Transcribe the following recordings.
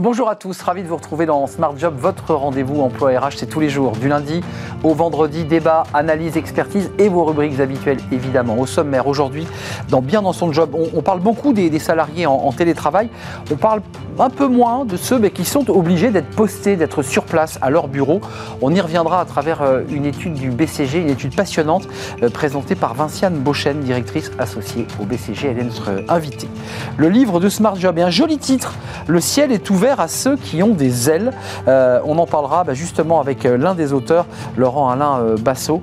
Bonjour à tous, ravi de vous retrouver dans Smart Job, votre rendez-vous emploi RH, c'est tous les jours, du lundi au vendredi, débat, analyse, expertise et vos rubriques habituelles évidemment. Au sommaire aujourd'hui, dans Bien dans son job, on, parle beaucoup des, salariés en, télétravail, on parle un peu moins de ceux qui sont obligés d'être postés, d'être sur place à leur bureau. On y reviendra à travers euh, une étude du BCG, une étude passionnante euh, présentée par Vinciane Beauchesne, directrice associée au BCG. Elle est notre invitée. Le livre de Smart Job et un joli titre, Le ciel est ouvert à ceux qui ont des ailes. Euh, on en parlera bah, justement avec euh, l'un des auteurs, Laurent Alain euh, Bassot,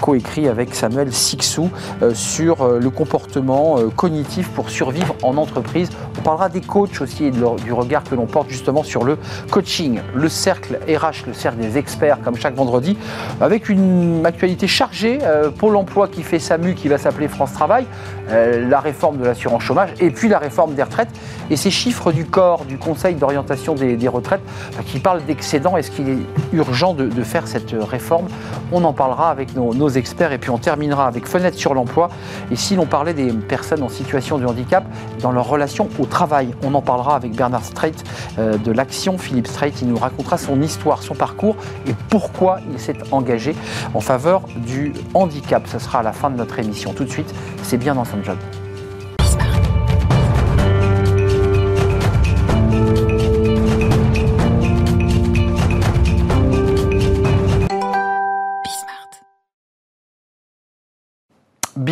coécrit avec Samuel Sixou sur le comportement cognitif pour survivre en entreprise. On parlera des coachs aussi et du regard que l'on porte justement sur le coaching, le cercle RH, le cercle des experts, comme chaque vendredi, avec une actualité chargée. Pôle emploi qui fait SAMU, qui va s'appeler France Travail, la réforme de l'assurance chômage et puis la réforme des retraites et ces chiffres du corps du Conseil d'orientation des, retraites, qui parle d'excédent. Est-ce qu'il est urgent de, faire cette réforme? On en parlera avec nos, experts et puis on terminera avec Fenêtre sur l'emploi. Et si l'on parlait des personnes en situation de handicap dans leur relation au travail, on en parlera avec Bernard Strait euh, de l'Action. Philippe Strait, il nous racontera son histoire, son parcours et pourquoi il s'est engagé en faveur du handicap. Ce sera à la fin de notre émission. Tout de suite, c'est bien dans son job.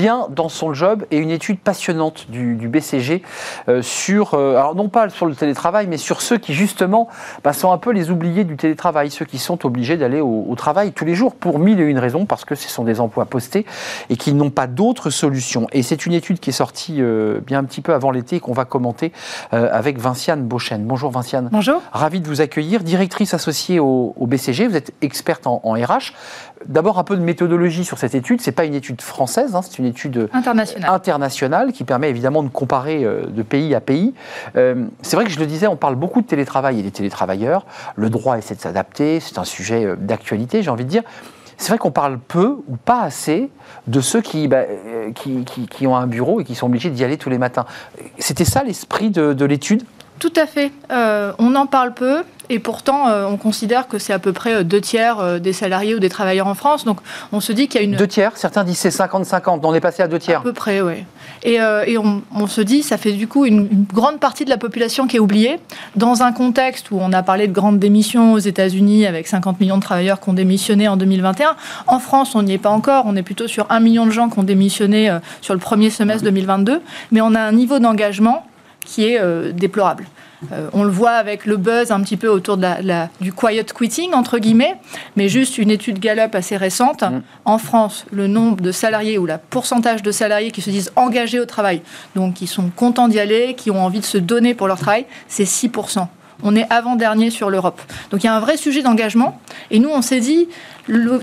Bien dans son job et une étude passionnante du, BCG euh, sur, euh, alors non pas sur le télétravail, mais sur ceux qui justement bah, sont un peu les oubliés du télétravail, ceux qui sont obligés d'aller au, travail tous les jours pour mille et une raisons, parce que ce sont des emplois postés et qui n'ont pas d'autres solutions. Et c'est une étude qui est sortie euh, bien un petit peu avant l'été qu'on va commenter avec Vinciane Beauchesne. Bonjour Vinciane. Bonjour. Ravi de vous accueillir, directrice associée au, BCG, vous êtes experte en, en RH. D'abord un peu de méthodologie sur cette étude, c'est pas une étude française, hein, c'est une étude internationale. qui permet évidemment de comparer euh, de pays à pays. Euh, c'est vrai que je le disais, on parle beaucoup de télétravail et des télétravailleurs. Le droit essaie de s'adapter, c'est un sujet euh, d'actualité, j'ai envie de dire. C'est vrai qu'on parle peu ou pas assez de ceux qui, bah, qui, qui, ont un bureau et qui sont obligés d'y aller tous les matins. C'était ça l'esprit de, de l'étude? Tout à fait. on en parle peu. Et pourtant, euh, on considère que c'est à peu près euh, deux tiers euh, des salariés ou des travailleurs en France. Donc, on se dit qu'il y a une... Deux tiers Certains disent c'est 50-50. On est passé à deux tiers. À peu près, oui. Et, et on, se dit, ça fait du coup une, grande partie de la population qui est oubliée. Dans un contexte où on a parlé de grandes démissions aux États-Unis avec 50 millions de travailleurs qui ont démissionné en 2021. En France, on n'y est pas encore. On est plutôt sur un million de gens qui ont démissionné sur le premier semestre 2022. Mais on a un niveau d'engagement qui est déplorable. Euh, on le voit avec le buzz un petit peu autour de la, du quiet quitting, entre guillemets, mais juste une étude Gallup assez récente. Mm. En France, le nombre de salariés ou la pourcentage de salariés qui se disent engagés au travail, donc qui sont contents d'y aller, qui ont envie de se donner pour leur travail, c'est 6%. On est avant-dernier sur l'Europe. Donc il y a un vrai sujet d'engagement. Et nous, on s'est dit,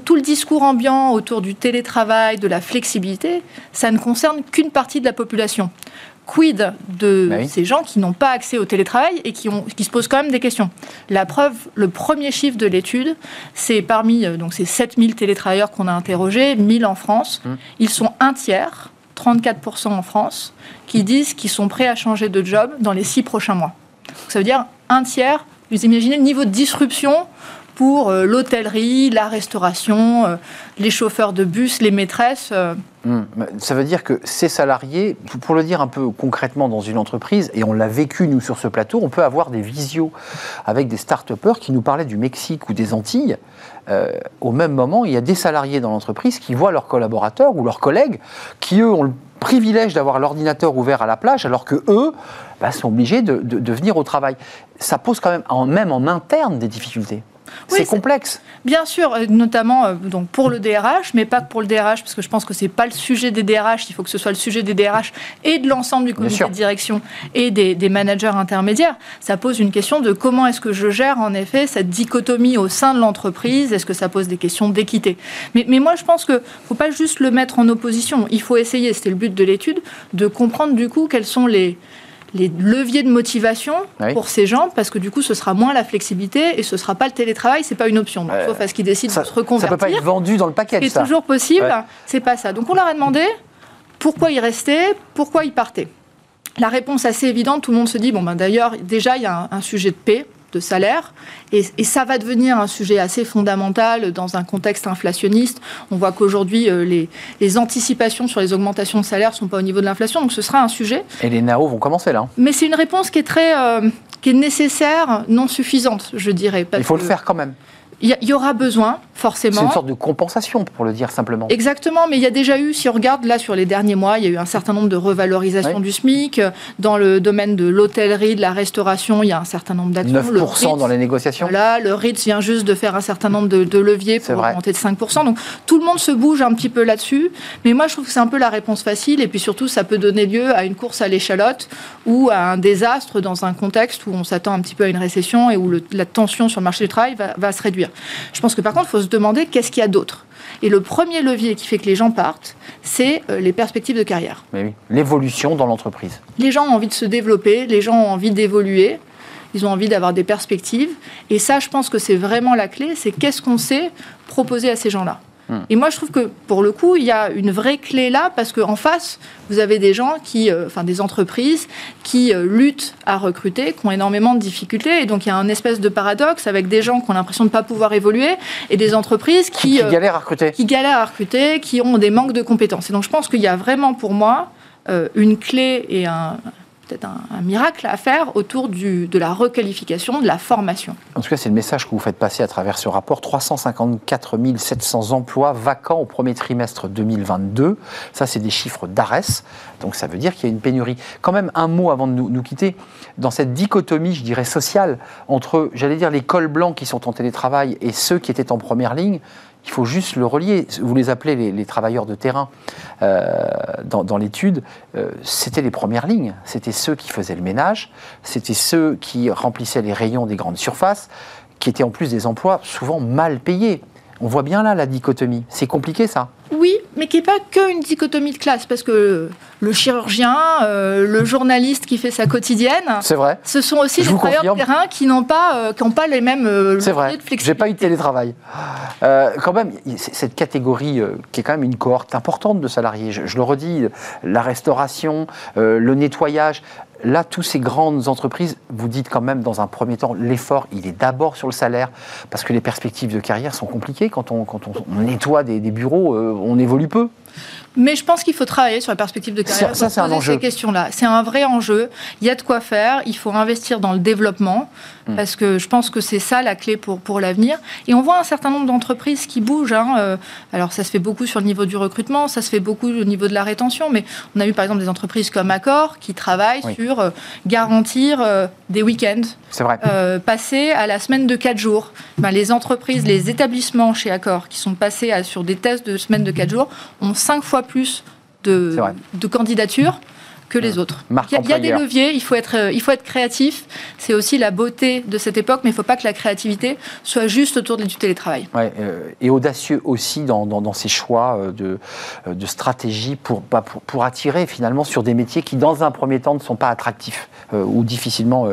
tout le discours ambiant autour du télétravail, de la flexibilité, ça ne concerne qu'une partie de la population quid de bah ces gens qui n'ont pas accès au télétravail et qui, ont, qui se posent quand même des questions La preuve, le premier chiffre de l'étude, c'est parmi euh, donc ces 7000 télétravailleurs qu'on a interrogés, 1000 en France, hum. ils sont un tiers, 34% en France, qui disent qu'ils sont prêts à changer de job dans les six prochains mois. ça veut dire un tiers. Vous imaginez le niveau de disruption pour euh, l'hôtellerie, la restauration, euh, les chauffeurs de bus, les maîtresses. Euh. Hmm. Ça veut dire que ces salariés, pour le dire un peu concrètement dans une entreprise, et on l'a vécu nous sur ce plateau, on peut avoir des visios avec des start-upers qui nous parlaient du Mexique ou des Antilles. au même moment, il y a des salariés dans l'entreprise qui voient leurs collaborateurs ou leurs collègues qui, eux, ont le privilège d'avoir l'ordinateur ouvert à la plage, alors que eux bah, sont obligés de, venir au travail. Ça pose quand même, même en interne, des difficultés c'est complexe. Bien sûr, euh, notamment euh, donc pour le DRH, mais pas que pour le DRH, parce que je pense que c'est pas le sujet des DRH. Il faut que ce soit le sujet des DRH et de l'ensemble du comité de direction et des, managers intermédiaires. Ça pose une question de comment est-ce que je gère en effet cette dichotomie au sein de l'entreprise. Est-ce que ça pose des questions d'équité? Mais, mais, moi, je pense que faut pas juste le mettre en opposition. Il faut essayer, c'était le but de l'étude, de comprendre du coup quels sont les les leviers de motivation pour ces gens, parce que du coup, ce sera moins la flexibilité et ce sera pas le télétravail, c'est pas une option. Donc, sauf à ce qu'ils décident de se reconvertir. Ça peut pas être vendu dans le paquet. C'est toujours possible. C'est pas ça. Donc, on leur a demandé pourquoi ils restaient, pourquoi ils partaient. la réponse assez évidente, tout le monde se dit, bon ben d'ailleurs, déjà, il y a un sujet de paix de salaire. Et, ça va devenir un sujet assez fondamental dans un contexte inflationniste. On voit qu'aujourd'hui, euh, les, anticipations sur les augmentations de salaire ne sont pas au niveau de l'inflation, donc ce sera un sujet. Et les NAO vont commencer là. Mais c'est une réponse qui est très... Euh, qui est nécessaire, non suffisante, je dirais. Il faut le faire quand même. Il y, aura besoin, forcément. C'est une sorte de compensation, pour le dire simplement. Exactement, mais il y a déjà eu, si on regarde là sur les derniers mois, il y a eu un certain nombre de revalorisations du SMIC. Dans le domaine de l'hôtellerie, de la restauration, il y a un certain nombre d'actions. 9% dans les négociations Voilà, le RITS vient juste de faire un certain nombre de, leviers pour augmenter de 5%. Donc tout le monde se bouge un petit peu là-dessus. Mais moi, je trouve que c'est un peu la réponse facile. Et puis surtout, ça peut donner lieu à une course à l'échalote ou à un désastre dans un contexte où on s'attend un petit peu à une récession et où la tension sur le marché du travail va se réduire. Je pense que par contre, il faut se demander qu'est-ce qu'il y a d'autre. Et le premier levier qui fait que les gens partent, c'est euh, les perspectives de carrière. Mais oui, l'évolution dans l'entreprise. Les gens ont envie de se développer, les gens ont envie d'évoluer, ils ont envie d'avoir des perspectives. Et ça, je pense que c'est vraiment la clé, c'est qu'est-ce qu'on sait proposer à ces gens-là. Et moi, je trouve que pour le coup, il y a une vraie clé là, parce qu'en face, vous avez des gens qui, euh, enfin des entreprises qui euh, luttent à recruter, qui ont énormément de difficultés. Et donc, il y a un espèce de paradoxe avec des gens qui ont l'impression de ne pas pouvoir évoluer et des entreprises qui, qui, euh, galèrent à recruter. Qui galèrent à recruter, qui ont des manques de compétences. Et donc, je pense qu'il y a vraiment pour moi une clé et un, peut-être un, miracle à faire autour de la requalification, de la formation. En tout cas, c'est le message que vous faites passer à travers ce rapport. 354 700 emplois vacants au premier trimestre 2022. Ça, c'est des chiffres d'ARES. Donc ça veut dire qu'il y a une pénurie. Quand même, un mot avant de nous, nous quitter. Dans cette dichotomie, je dirais, sociale, entre, j'allais dire, les cols blancs qui sont en télétravail et ceux qui étaient en première ligne, il faut juste le relier. Vous les appelez les, travailleurs de terrain euh, dans, l'étude. Euh, c'était les premières lignes. C'était ceux qui faisaient le ménage. C'était ceux qui remplissaient les rayons des grandes surfaces, qui étaient en plus des emplois souvent mal payés. On voit bien là la dichotomie. C'est compliqué ça. Oui, mais qui n'est pas qu'une dichotomie de classe, parce que le chirurgien, euh, le journaliste qui fait sa quotidienne, c'est vrai. Ce sont aussi des travailleurs de terrain qui n'ont pas, euh, qui pas les mêmes euh, c'est vrai. J'ai pas eu de télétravail. quand même, cette catégorie qui est quand même une cohorte importante de salariés. je le redis, la restauration, le nettoyage. Là, toutes ces grandes entreprises, vous dites quand même dans un premier temps, l'effort, il est d'abord sur le salaire, parce que les perspectives de carrière sont compliquées. Quand on, nettoie des, bureaux, euh, on évolue peu. Mais je pense qu'il faut travailler sur la perspective de carrière. Ça, un enjeu. Ces questions-là, c'est un vrai enjeu. Il y a de quoi faire. Il faut investir dans le développement hmm. parce que je pense que c'est ça la clé pour pour l'avenir. Et on voit un certain nombre d'entreprises qui bougent. Hein. Euh, alors ça se fait beaucoup sur le niveau du recrutement, ça se fait beaucoup au niveau de la rétention. Mais on a eu par exemple des entreprises comme Accor qui travaillent sur euh, garantir euh, des week-ends. C'est vrai. passer à la semaine de 4 jours. Ben, les entreprises, les établissements chez Accor qui sont passés sur des tests de semaine de 4 jours ont 5 fois plus de, de candidatures que les autres. Il y, a, des leviers, il faut être, euh, il faut être créatif. C'est aussi la beauté de cette époque, mais il ne faut pas que la créativité soit juste autour du télétravail. Euh, et audacieux aussi dans, dans, ces choix euh, de, de stratégie bah, pour, pour, attirer finalement sur des métiers qui, dans un premier temps, ne sont pas attractifs ou difficilement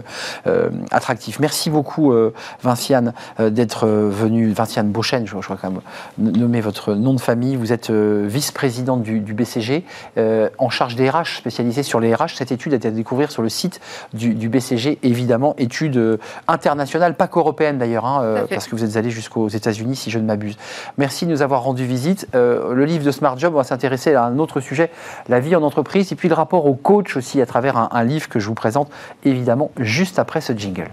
attractifs. Merci beaucoup, Vinciane, d'être venue. Vinciane Beauchesne, je, crois quand même nommer votre nom de famille. Vous êtes vice-présidente du, du, BCG, en charge des RH spécialisés sur les RH. Cette étude a été à découvrir sur le site du, BCG, évidemment, étude euh, internationale, pas qu'européenne d'ailleurs, hein, euh, parce que vous êtes allé jusqu'aux États-Unis, si je ne m'abuse. Merci de nous avoir rendu visite. Euh, le livre de Smart Job, on va s'intéresser à un autre sujet, la vie en entreprise, et puis le rapport au coach aussi, à travers un livre que je vous présente, évidemment, juste après ce jingle.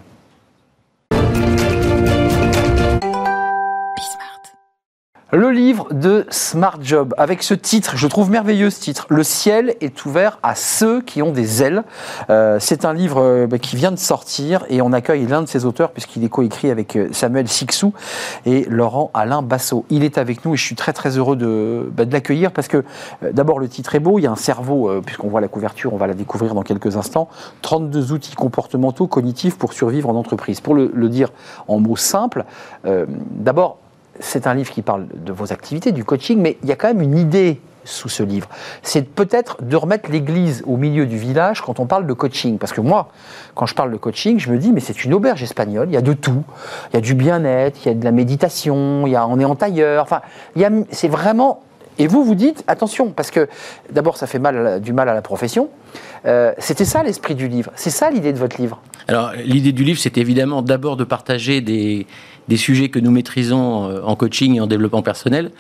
Le livre de Smart Job, avec ce titre, je trouve merveilleux ce titre. Le ciel est ouvert à ceux qui ont des ailes. Euh, c'est un livre euh, bah, qui vient de sortir et on accueille l'un de ses auteurs puisqu'il est coécrit avec euh, Samuel Sixou et Laurent Alain Bassot. Il est avec nous et je suis très très heureux de, bah, l'accueillir parce que d'abord le titre est beau, il y a un cerveau, puisqu'on voit la couverture, on va la découvrir dans quelques instants. 32 outils comportementaux cognitifs pour survivre en entreprise. Pour le dire en mots simples, d'abord c'est un livre qui parle de vos activités, du coaching, mais il y a quand même une idée sous ce livre. C'est peut-être de remettre l'église au milieu du village quand on parle de coaching. Parce que moi, quand je parle de coaching, je me dis, mais c'est une auberge espagnole, il y a de tout. Il y a du bien-être, il y a de la méditation, il y a, on est en tailleur. Enfin, c'est vraiment Et vous, vous dites, attention, parce que d'abord, ça fait mal, du mal à la profession. Euh, c'était ça l'esprit du livre. C'est ça l'idée de votre livre. Alors, l'idée du livre, c'est évidemment d'abord de partager des, des sujets que nous maîtrisons euh, en coaching et en développement personnel,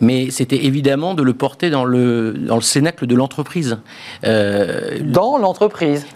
mais c'était évidemment de le porter dans le, dans le cénacle de l'entreprise. Euh, dans l'entreprise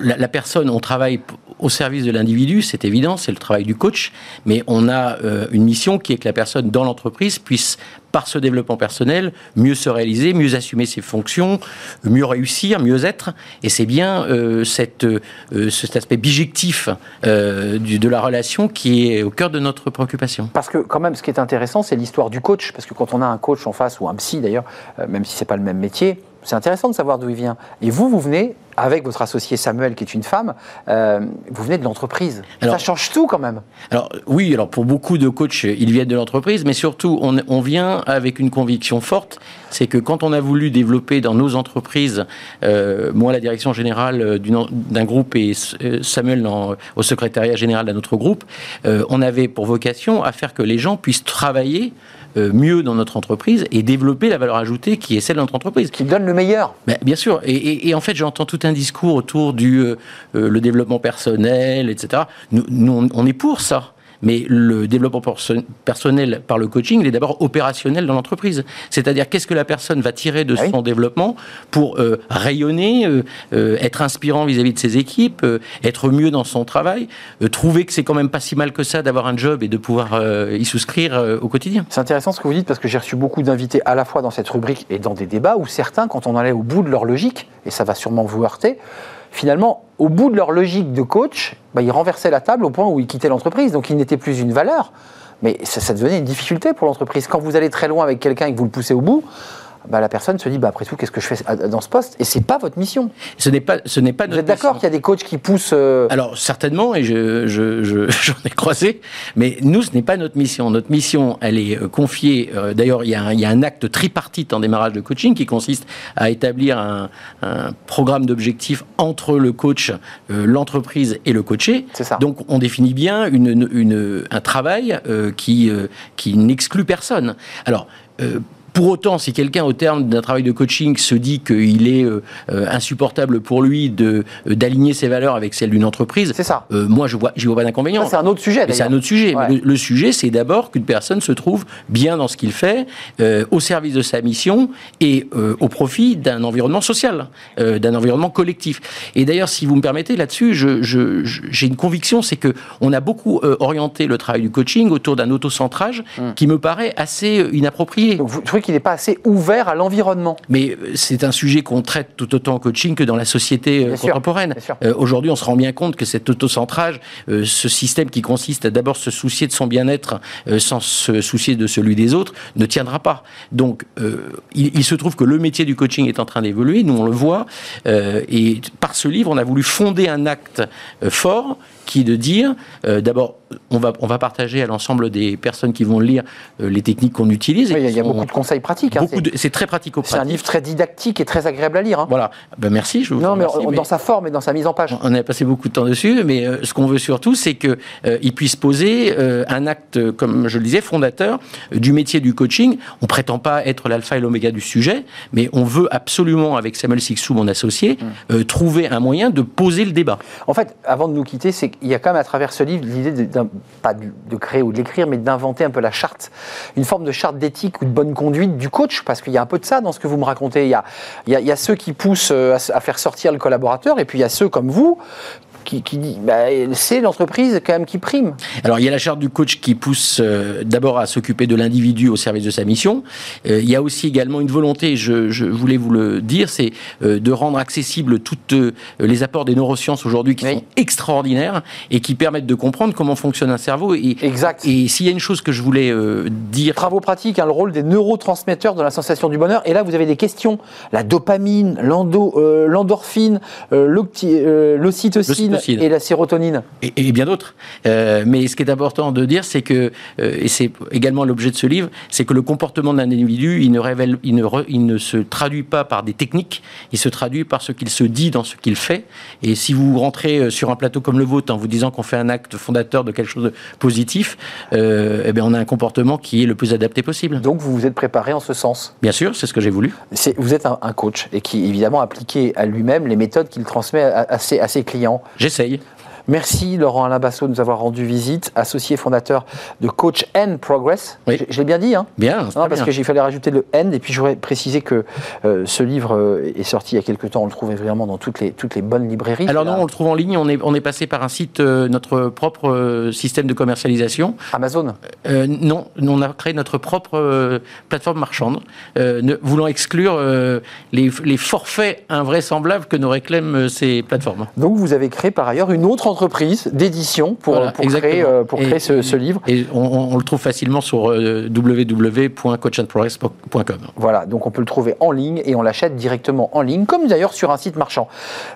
la, la, personne, on travaille au service de l'individu, c'est évident, c'est le travail du coach, mais on a euh, une mission qui est que la personne dans l'entreprise puisse par ce développement personnel, mieux se réaliser, mieux assumer ses fonctions, mieux réussir, mieux être. Et c'est bien euh, euh, cet aspect bijectif de la relation qui est au cœur de notre préoccupation. Parce que quand même, ce qui est intéressant, c'est l'histoire du coach. Parce que quand on a un coach en face, ou un psy d'ailleurs, même si c'est pas le même métier, c'est intéressant de savoir d'où il vient. Et vous, vous venez, avec votre associé Samuel, qui est une femme, euh, vous venez de l'entreprise. Ça change tout quand même. Alors oui, alors pour beaucoup de coachs, ils viennent de l'entreprise, mais surtout, on, on, vient avec une conviction forte, c'est que quand on a voulu développer dans nos entreprises, euh, moi la direction générale d'un groupe et euh, Samuel dans, au secrétariat général d'un autre groupe, euh, on avait pour vocation à faire que les gens puissent travailler euh, mieux dans notre entreprise et développer la valeur ajoutée qui est celle de notre entreprise. Qui donne le meilleur. Ben, bien sûr. Et, en fait, j'entends tout un discours autour du euh, euh, le développement personnel, etc. nous, on est pour ça. Mais le développement personnel par le coaching, il est d'abord opérationnel dans l'entreprise. C'est-à-dire qu'est-ce que la personne va tirer de ah son développement pour euh, rayonner, euh, euh, être inspirant vis-à-vis de ses équipes, être mieux dans son travail, trouver que c'est quand même pas si mal que ça d'avoir un job et de pouvoir y souscrire au quotidien. C'est intéressant ce que vous dites parce que j'ai reçu beaucoup d'invités à la fois dans cette rubrique et dans des débats où certains, quand on allait au bout de leur logique, et ça va sûrement vous heurter, finalement, au bout de leur logique de coach, bah, ils renversaient la table au point où ils quittaient l'entreprise. Donc, ils n'étaient plus une valeur. Mais ça, ça devenait une difficulté pour l'entreprise. Quand vous allez très loin avec quelqu'un et que vous le poussez au bout, bah, la personne se dit bah, après tout, qu'est-ce que je fais dans ce poste? Et c'est pas votre mission. Ce n'est pas, ce n'est pas. Vous êtes d'accord qu'il y a des coachs qui poussent euh, Alors certainement, et je, je, j'en ai croisé, mais nous, ce n'est pas notre mission. Notre mission, elle est euh, confiée. Euh, d'ailleurs, il y, a un, il y, a un acte tripartite en démarrage de coaching qui consiste à établir un, un programme d'objectifs entre le coach, l'entreprise et le coaché. C'est ça. Donc, on définit bien une, une, un travail qui, qui n'exclut personne. Alors. Pour autant, si quelqu'un, au terme d'un travail de coaching, se dit qu'il est euh, euh, insupportable pour lui de euh, d'aligner ses valeurs avec celles d'une entreprise, c'est ça. moi, je vois, j'y vois pas d'inconvénient. C'est un autre sujet. C'est un autre sujet. Le, sujet, c'est d'abord qu'une personne se trouve bien dans ce qu'il fait, au service de sa mission et au profit d'un environnement social, d'un environnement collectif. Et d'ailleurs, si vous me permettez là-dessus, j'ai je, j'ai une conviction, c'est que on a beaucoup orienté le travail du coaching autour d'un autocentrage hum. qui me paraît assez inapproprié. Donc, vous qu'il n'est pas assez ouvert à l'environnement. Mais euh, c'est un sujet qu'on traite tout autant en coaching que dans la société euh, contemporaine. Euh, aujourd'hui, on se rend bien compte que cet autocentrage, ce système qui consiste à d'abord se soucier de son bien-être sans se soucier de celui des autres, ne tiendra pas. Donc, il, il, se trouve que le métier du coaching est en train d'évoluer, nous on le voit, et par ce livre, on a voulu fonder un acte fort qui est de dire, d'abord, on va, on va partager à l'ensemble des personnes qui vont lire euh, les techniques qu'on utilise. il y a, beaucoup de conseils pratiques. Hein, c'est très pratico-pratique. C'est un livre très didactique et très agréable à lire. Hein. Voilà. Ben merci. Je vous non, mais, dans sa forme et dans sa mise en page. On a passé beaucoup de temps dessus, mais euh, ce qu'on veut surtout, c'est qu'il euh, puisse poser un acte, comme je le disais, fondateur du métier du coaching. On prétend pas être l'alpha et l'oméga du sujet, mais on veut absolument, avec Samuel Sixou, mon associé, mm. trouver un moyen de poser le débat. En fait, avant de nous quitter, c'est qu'il y a quand même à travers ce livre l'idée d'un pas de créer ou de l'écrire, mais d'inventer un peu la charte, une forme de charte d'éthique ou de bonne conduite du coach, parce qu'il y a un peu de ça dans ce que vous me racontez. Il y a, ceux qui poussent euh, à, faire sortir le collaborateur, et puis il y a ceux comme vous qui, bah, c'est l'entreprise quand même qui prime. Alors il y a la charte du coach qui pousse euh, d'abord à s'occuper de l'individu au service de sa mission. Euh, il y a aussi également une volonté, je, je voulais vous le dire, c'est euh, de rendre accessibles toutes les apports des neurosciences aujourd'hui qui sont extraordinaires et qui permettent de comprendre comment fonctionne un cerveau. Et, exact. Et s'il y a une chose que je voulais dire, travaux pratiques, hein, le rôle des neurotransmetteurs de la sensation du bonheur. Et là vous avez des questions, la dopamine, l'endorphine, l'ocytocine. Et la sérotonine. Et, bien d'autres. Euh, mais ce qui est important de dire, c'est que, euh, et c'est également l'objet de ce livre, c'est que le comportement d'un individu, il ne, révèle, il, ne il ne se traduit pas par des techniques, il se traduit par ce qu'il se dit dans ce qu'il fait. Et si vous rentrez euh, sur un plateau comme le vôtre en vous disant qu'on fait un acte fondateur de quelque chose de positif, euh, eh bien on a un comportement qui est le plus adapté possible. Donc vous vous êtes préparé en ce sens Bien sûr, c'est ce que j'ai voulu. Vous êtes un, coach et qui évidemment appliqué à lui-même les méthodes qu'il transmet à ses clients. es. Merci Laurent Alain Basso de nous avoir rendu visite, associé fondateur de Coach N Progress. Oui. Je, l'ai bien dit, hein? Bien. Non, parce qu'il fallait rajouter le N. Et puis j'aurais précisé que euh, ce livre euh, est sorti il y a quelques temps. On le trouvait vraiment dans toutes les, toutes les bonnes librairies. Alors non, on le trouve en ligne. On est, on est passé par un site, euh, notre propre système de commercialisation. Amazon? Non, on a créé notre propre plateforme marchande, ne, voulant exclure les, les, forfaits invraisemblables que nous réclament ces plateformes. Donc vous avez créé par ailleurs une autre entreprise d'édition pour, pour, créer, euh, pour créer ce, livre. Et on, le trouve facilement sur euh, www.coachandprogress.com. Voilà, donc on peut le trouver en ligne et on l'achète directement en ligne, comme d'ailleurs sur un site marchand.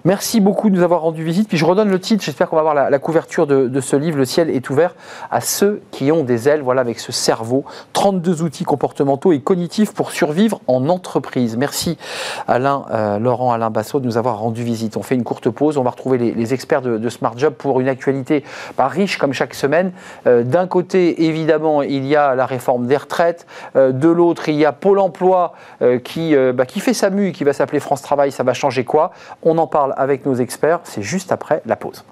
Merci beaucoup de nous avoir rendu visite. Puis je redonne le titre, j'espère qu'on va avoir la, couverture de, de, ce livre, Le ciel est ouvert à ceux qui ont des ailes, voilà, avec ce cerveau. 32 outils comportementaux et cognitifs pour survivre en entreprise. Merci Alain, euh, Laurent Alain Bassot de nous avoir rendu visite. On fait une courte pause, on va retrouver les, les experts de, de Smart Job pour une actualité pas riche comme chaque semaine. Euh, d'un côté, évidemment, il y a la réforme des retraites. Euh, de l'autre, il y a Pôle emploi euh, qui, bah, qui fait sa mue, qui va s'appeler France Travail. Ça va changer quoi? On en parle avec nos experts. C'est juste après la pause.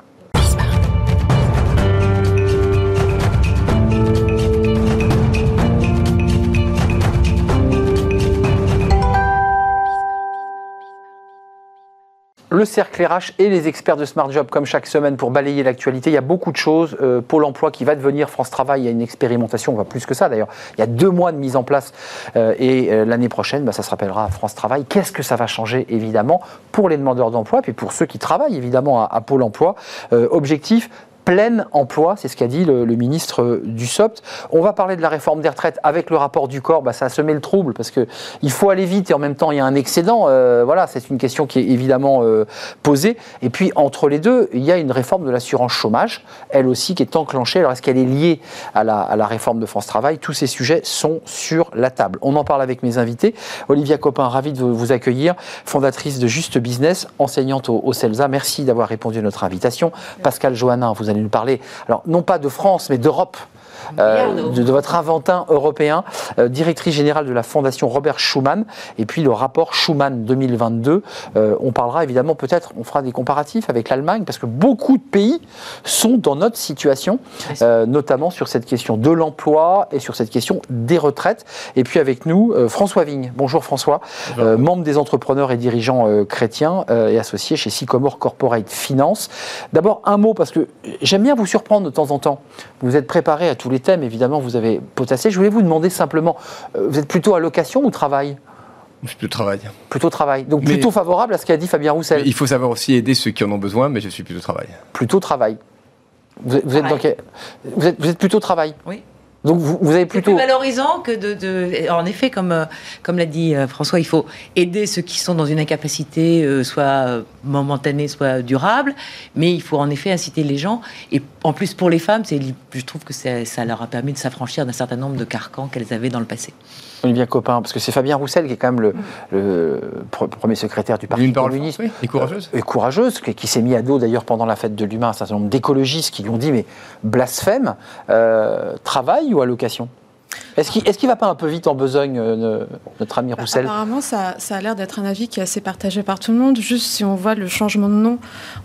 Le cercle RH et les experts de Smart Job, comme chaque semaine, pour balayer l'actualité. Il y a beaucoup de choses. Euh, Pôle emploi qui va devenir France Travail, il y a une expérimentation, on va plus que ça d'ailleurs. Il y a deux mois de mise en place euh, et euh, l'année prochaine, bah, ça se rappellera France Travail. Qu'est-ce que ça va changer évidemment pour les demandeurs d'emploi, puis pour ceux qui travaillent évidemment à, à Pôle emploi? Objectif, plein emploi, c'est ce qu'a dit le, ministre du SOPT. On va parler de la réforme des retraites avec le rapport du corps, bah, ça a semé le trouble parce qu'il faut aller vite et en même temps il y a un excédent. Euh, voilà, c'est une question qui est évidemment euh, posée. Et puis entre les deux, il y a une réforme de l'assurance chômage, elle aussi qui est enclenchée. Alors est-ce qu'elle est liée à la, réforme de France Travail? Tous ces sujets sont sur la table. On en parle avec mes invités. Olivia Copin, ravie de vous accueillir, fondatrice de Juste Business, enseignante au, CELSA. Merci d'avoir répondu à notre invitation. Pascal Johannin, vous allez nous parler, non pas de France, mais d'Europe. Euh, de, votre inventin européen, euh, directrice générale de la Fondation Robert Schuman, et puis le rapport Schuman 2022. Euh, on parlera évidemment peut-être, on fera des comparatifs avec l'Allemagne, parce que beaucoup de pays sont dans notre situation, notamment sur cette question de l'emploi et sur cette question des retraites. Et puis avec nous, François Vigne. Bonjour François, membre des entrepreneurs et dirigeants chrétiens et associé chez Sycomore Corporate Finance. D'abord un mot, parce que j'aime bien vous surprendre de temps en temps. Vous êtes préparé à tous les thèmes, évidemment, vous avez potassé. Je voulais vous demander simplement, euh, vous êtes plutôt à location ou travail je suis plutôt travail. Plutôt travail. Donc plutôt favorable à ce qu'a dit Fabien Roussel. Il faut savoir aussi aider ceux qui en ont besoin, mais je suis plutôt travail. Plutôt travail. Vous êtes, vous êtes, vous êtes, vous êtes plutôt travail Oui. Donc vous, avez plutôt. C'est plus valorisant que de, En effet, comme, euh, comme l'a dit euh, François, il faut aider ceux qui sont dans une incapacité, euh, soit momentanée, soit durable, mais il faut en effet inciter les gens. Et en plus, pour les femmes, je trouve que ça leur a permis de s'affranchir d'un certain nombre de carcans qu'elles avaient dans le passé. Olivier Copain, parce que c'est Fabien Roussel qui est quand même le, premier secrétaire du Parti communiste. et courageuse. et courageuse, qui, s'est mis à dos d'ailleurs pendant la fête de l'humain un certain nombre d'écologistes qui lui ont dit mais blasphème, travail ou allocation? Est-ce qu'il ne va pas un peu vite en besogne, euh, notre ami Roussel? Apparemment, ça, a l'air d'être un avis qui est assez partagé par tout le monde. Juste si on voit le changement de nom,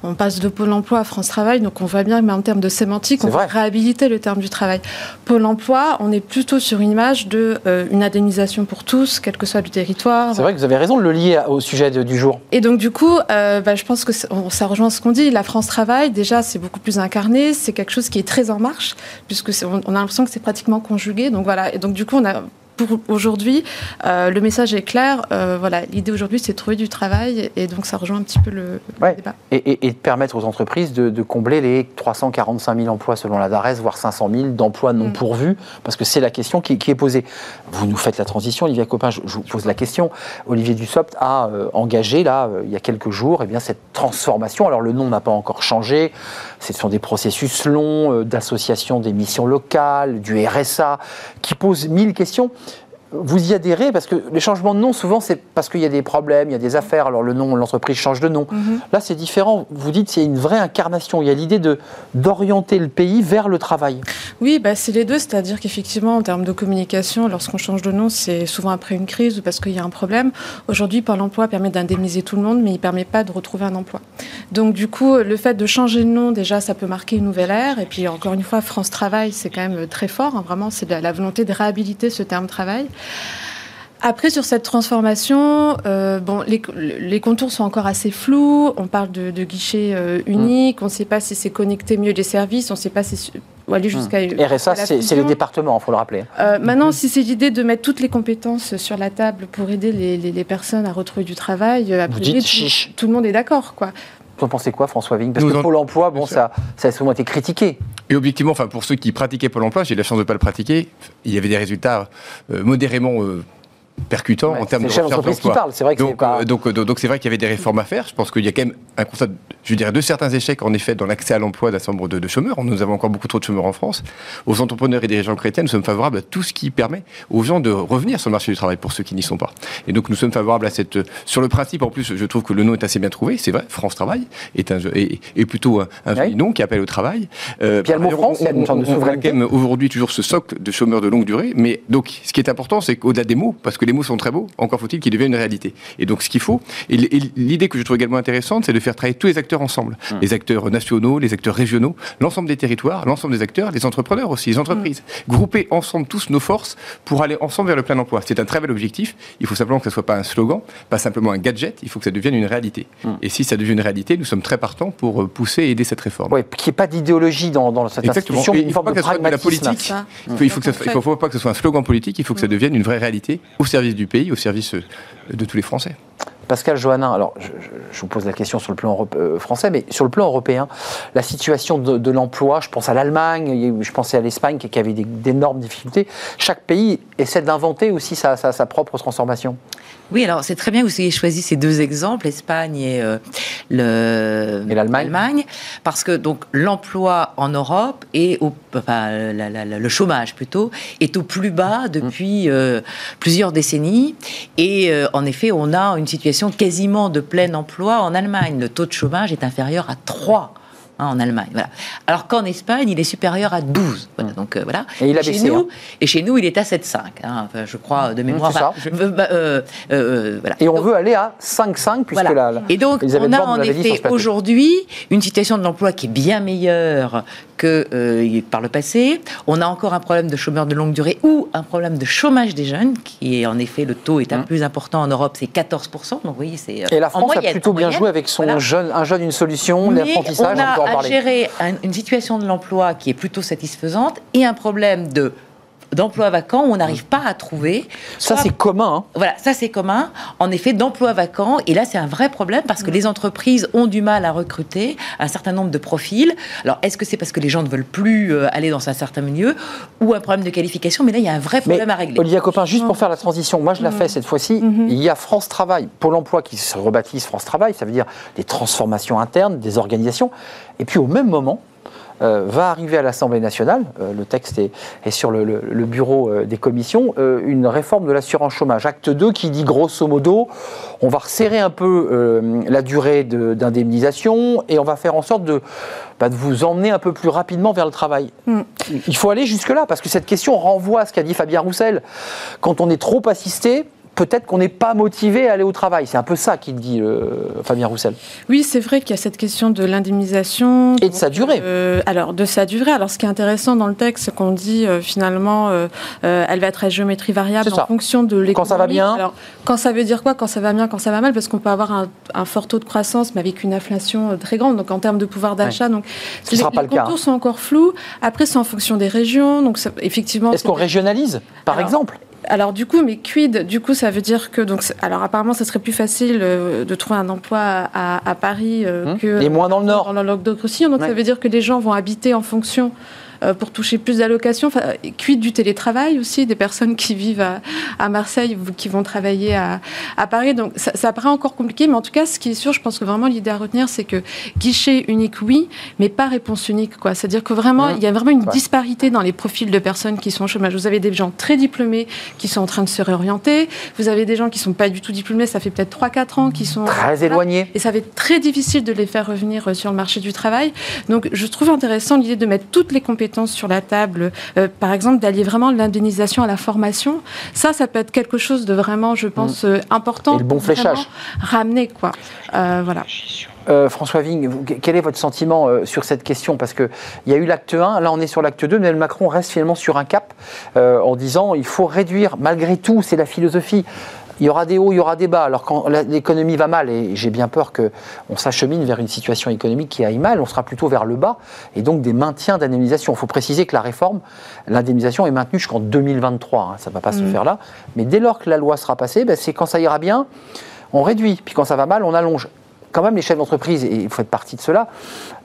on passe de Pôle emploi à France Travail, donc on voit bien, mais en termes de sémantique, on va réhabiliter le terme du travail. Pôle emploi, on est plutôt sur une image de euh, une indemnisation pour tous, quel que soit le territoire. C'est vrai que vous avez raison de le lier au sujet du jour. Et donc du coup, euh, bah, je pense que ça rejoint ce qu'on dit. La France Travail, déjà, c'est beaucoup plus incarné, c'est quelque chose qui est très en marche, puisque on, on a l'impression que c'est pratiquement conjugué. Donc voilà, et donc du coup, on a pour aujourd'hui, le message est clair. voilà, l'idée aujourd'hui, c'est de trouver du travail et donc ça rejoint un petit peu le, débat. Et, et, de permettre aux entreprises de, combler les 345 000 emplois selon la DARES, voire 500 000 d'emplois non mm. pourvus, parce que c'est la question qui, est posée. Vous nous faites la transition, Olivier Copin, je, vous pose la question. Olivier Dussopt a engagé, là, il y a quelques jours, et eh bien, cette transformation. Alors, le nom n'a pas encore changé. Ce sont des processus longs d'association des missions locales, du RSA, qui posent mille questions vous y adhérez parce que les changements de nom, souvent, c'est parce qu'il y a des problèmes, il y a des affaires. Alors le nom, l'entreprise change de nom. Mhm. Là, c'est différent. Vous dites a une vraie incarnation. Il y a l'idée d'orienter le pays vers le travail. Oui, bah, c'est les deux. C'est-à-dire qu'effectivement, en termes de communication, lorsqu'on change de nom, c'est souvent après une crise ou parce qu'il y a un problème. Aujourd'hui, Pôle Emploi permet d'indemniser tout le monde, mais il ne permet pas de retrouver un emploi. Donc du coup, le fait de changer de nom, déjà, ça peut marquer une nouvelle ère. Et puis encore une fois, France Travail, c'est quand même très fort. Hein. Vraiment, c'est la volonté de réhabiliter ce terme travail. Après, sur cette transformation, euh, bon, les, contours sont encore assez flous. On parle de, de guichet euh, unique. On ne sait pas si c'est connecter mieux les services. On ne sait pas si aller jusqu'à. Mmh. RSA, c'est le département, il faut le rappeler. Euh, maintenant, si c'est l'idée de mettre toutes les compétences sur la table pour aider les, personnes à retrouver du travail, après, tout, tout, le monde est d'accord, quoi. Vous en pensez quoi, François Vigne Parce que Pôle emploi, bon, ça, ça a souvent été critiqué. Et objectivement, enfin, pour ceux qui pratiquaient Pôle emploi, j'ai eu la chance de ne pas le pratiquer, il y avait des résultats modérément percutant en termes de recherche d'emploi. C'est vrai donc, pas... Euh, donc, euh, donc, c'est vrai qu'il y avait des réformes à faire. Je pense qu'il y a quand même un constat, je dirais, de certains échecs en effet dans l'accès à l'emploi d'un certain nombre de, chômeurs. Nous avons encore beaucoup trop de chômeurs en France. Aux entrepreneurs et dirigeants chrétiens, nous sommes favorables à tout ce qui permet aux gens de revenir sur le marché du travail pour ceux qui n'y sont pas. Et donc nous sommes favorables à cette. Sur le principe, en plus, je trouve que le nom est assez bien trouvé. C'est vrai, France Travail est, un, est, plutôt un, nom qui appelle au travail. Euh, Puis il y a le mot France, il y a une sorte de souveraineté. aujourd'hui toujours ce socle de chômeurs de longue durée. Mais donc, ce qui est important, c'est qu'au-delà des mots, parce que les mots sont très beaux, encore faut-il qu'il devienne une réalité. Et donc ce qu'il faut, et l'idée que je trouve également intéressante, c'est de faire travailler tous les acteurs ensemble. Mmh. Les acteurs nationaux, les acteurs régionaux, l'ensemble des territoires, l'ensemble des acteurs, les entrepreneurs aussi, les entreprises. Mmh. Grouper ensemble tous nos forces pour aller ensemble vers le plein emploi. C'est un très bel objectif. Il faut simplement que ce ne soit pas un slogan, pas simplement un gadget, il faut que ça devienne une réalité. Mmh. Et si ça devient une réalité, nous sommes très partants pour euh, pousser et aider cette réforme. Oui, qu'il n'y ait pas d'idéologie dans, dans, cette Exactement. institution. il ne faut pas que ce soit de la politique. Il faut, faut pas que ce soit un slogan politique, il faut que ça devienne une vraie réalité au service du pays, au service euh, de tous les Français. Pascal Johannin, alors je, vous pose la question sur le plan euh, français, mais sur le plan européen, la situation de, l'emploi, je pense à l'Allemagne, je pensais à l'Espagne qui avait d'énormes difficultés. Chaque pays essaie d'inventer aussi sa, propre transformation. Oui, alors c'est très bien que vous ayez choisi ces deux exemples, l'Espagne et euh, l'Allemagne, parce que donc l'emploi en Europe et au, enfin, le chômage plutôt est au plus bas depuis euh, plusieurs décennies, et euh, en effet on a une situation quasiment de plein emploi en Allemagne. Le taux de chômage est inférieur à 3 Hein, en Allemagne. Voilà. Alors qu'en Espagne, il est supérieur à 12. Voilà, donc, euh, voilà. Et, il a chez nous, hein. et chez nous, il est à 7,5. Hein, enfin, je crois, de mémoire. Bah, euh, euh, voilà. Et on veut aller à 5,5 puisque voilà. Et donc, on a en effet aujourd'hui une situation de l'emploi qui est bien meilleure que euh, par le passé. On a encore un problème de chômeurs de longue durée ou un problème de chômage des jeunes, qui est en effet le taux est un mmh. peu plus important en Europe, c'est 14%. Donc vous voyez, c'est euh, et la France a plutôt bien joué avec son jeune, un jeune une solution, l'apprentissage. On a à gérer une situation de l'emploi qui est plutôt satisfaisante et un problème de d'emplois vacants où on n'arrive pas à trouver. Ça, c'est commun. Hein. Voilà, ça, c'est commun. En effet, d'emplois vacants. Et là, c'est un vrai problème parce que les entreprises ont du mal à recruter un certain nombre de profils. Alors, est-ce que c'est parce que les gens ne veulent plus euh, aller dans un certain milieu ou un problème de qualification? Mais là, il y a un vrai problème à régler. Olivier Copin, juste pour faire la transition, moi, je la fais cette fois-ci. Mm-hmm. Il y a France Travail, Pôle emploi qui se rebaptise France Travail. Ça veut dire des transformations internes, des organisations. Et puis, au même moment, euh, va arriver à l'Assemblée nationale, euh, le texte est, sur le, bureau euh, des commissions, une réforme de l'assurance chômage, acte 2, qui dit grosso modo, on va resserrer un peu la durée d'indemnisation et on va faire en sorte de, bah, de, vous emmener un peu plus rapidement vers le travail. Mm. Il faut aller jusque-là, parce que cette question renvoie à ce qu'a dit Fabien Roussel. Quand on est trop assisté, peut-être qu'on n'est pas motivé à aller au travail. C'est un peu ça qu'il dit euh, Fabien Roussel. Oui, c'est vrai qu'il y a cette question de l'indemnisation. Et de sa durée. Euh, alors, de sa durée. Alors, ce qui est intéressant dans le texte, c'est qu'on dit euh, finalement, elle va être à géométrie variable en fonction de l'économie. Quand ça va bien Alors, quand ça veut dire quoi Quand ça va bien, quand ça va mal? Parce qu'on peut avoir un, fort taux de croissance, mais avec une inflation très grande. Donc, en termes de pouvoir d'achat. Donc, Ce les, sera pas les le contours sont encore flous. Après, c'est en fonction des régions. Donc, effectivement. Est-ce qu'on régionalise, par exemple? Alors du coup, mais quid Du coup, ça veut dire que donc, alors apparemment, ça serait plus facile euh, de trouver un emploi à, Paris hum. que et moins dans le nord. Dans le Languedoc-Roussillon. Donc ça veut dire que les gens vont habiter en fonction euh, pour toucher plus d'allocations. Enfin, quid du télétravail aussi, des personnes qui vivent à, Marseille ou qui vont travailler à, Paris. Donc ça, ça, paraît encore compliqué, mais en tout cas, ce qui est sûr, je pense que vraiment l'idée à retenir, c'est que guichet unique, oui, mais pas réponse unique. Quoi. C'est-à-dire que vraiment, il y a vraiment une disparité dans les profils de personnes qui sont au chômage. Vous avez des gens très diplômés qui sont en train de se réorienter. Vous avez des gens qui sont pas du tout diplômés, ça fait peut-être 3-4 ans, qui sont très éloignés. Et ça va être très difficile de les faire revenir euh, sur le marché du travail. Donc je trouve intéressant l'idée de mettre toutes les compétences sur la table, euh, par exemple d'allier vraiment l'indemnisation à la formation, ça, ça peut être quelque chose de vraiment, je pense, mm. euh, important. Et le bon fléchage. Ramener, quoi. Euh, voilà. François Vigne, quel est votre sentiment sur cette question? Parce qu'il y a eu l'acte 1, là on est sur l'acte 2, mais Macron reste finalement sur un cap en disant il faut réduire, malgré tout, c'est la philosophie, il y aura des hauts, il y aura des bas. Alors quand l'économie va mal, et j'ai bien peur qu'on s'achemine vers une situation économique qui aille mal, on sera plutôt vers le bas, et donc des maintiens d'indemnisation. Il faut préciser que la réforme, l'indemnisation est maintenue jusqu'en 2023, hein. ça ne va pas se mmh. faire là, mais dès lors que la loi sera passée, ben, c'est quand ça ira bien, on réduit, puis quand ça va mal, on allonge quand même les chefs d'entreprise, et vous faites partie de cela,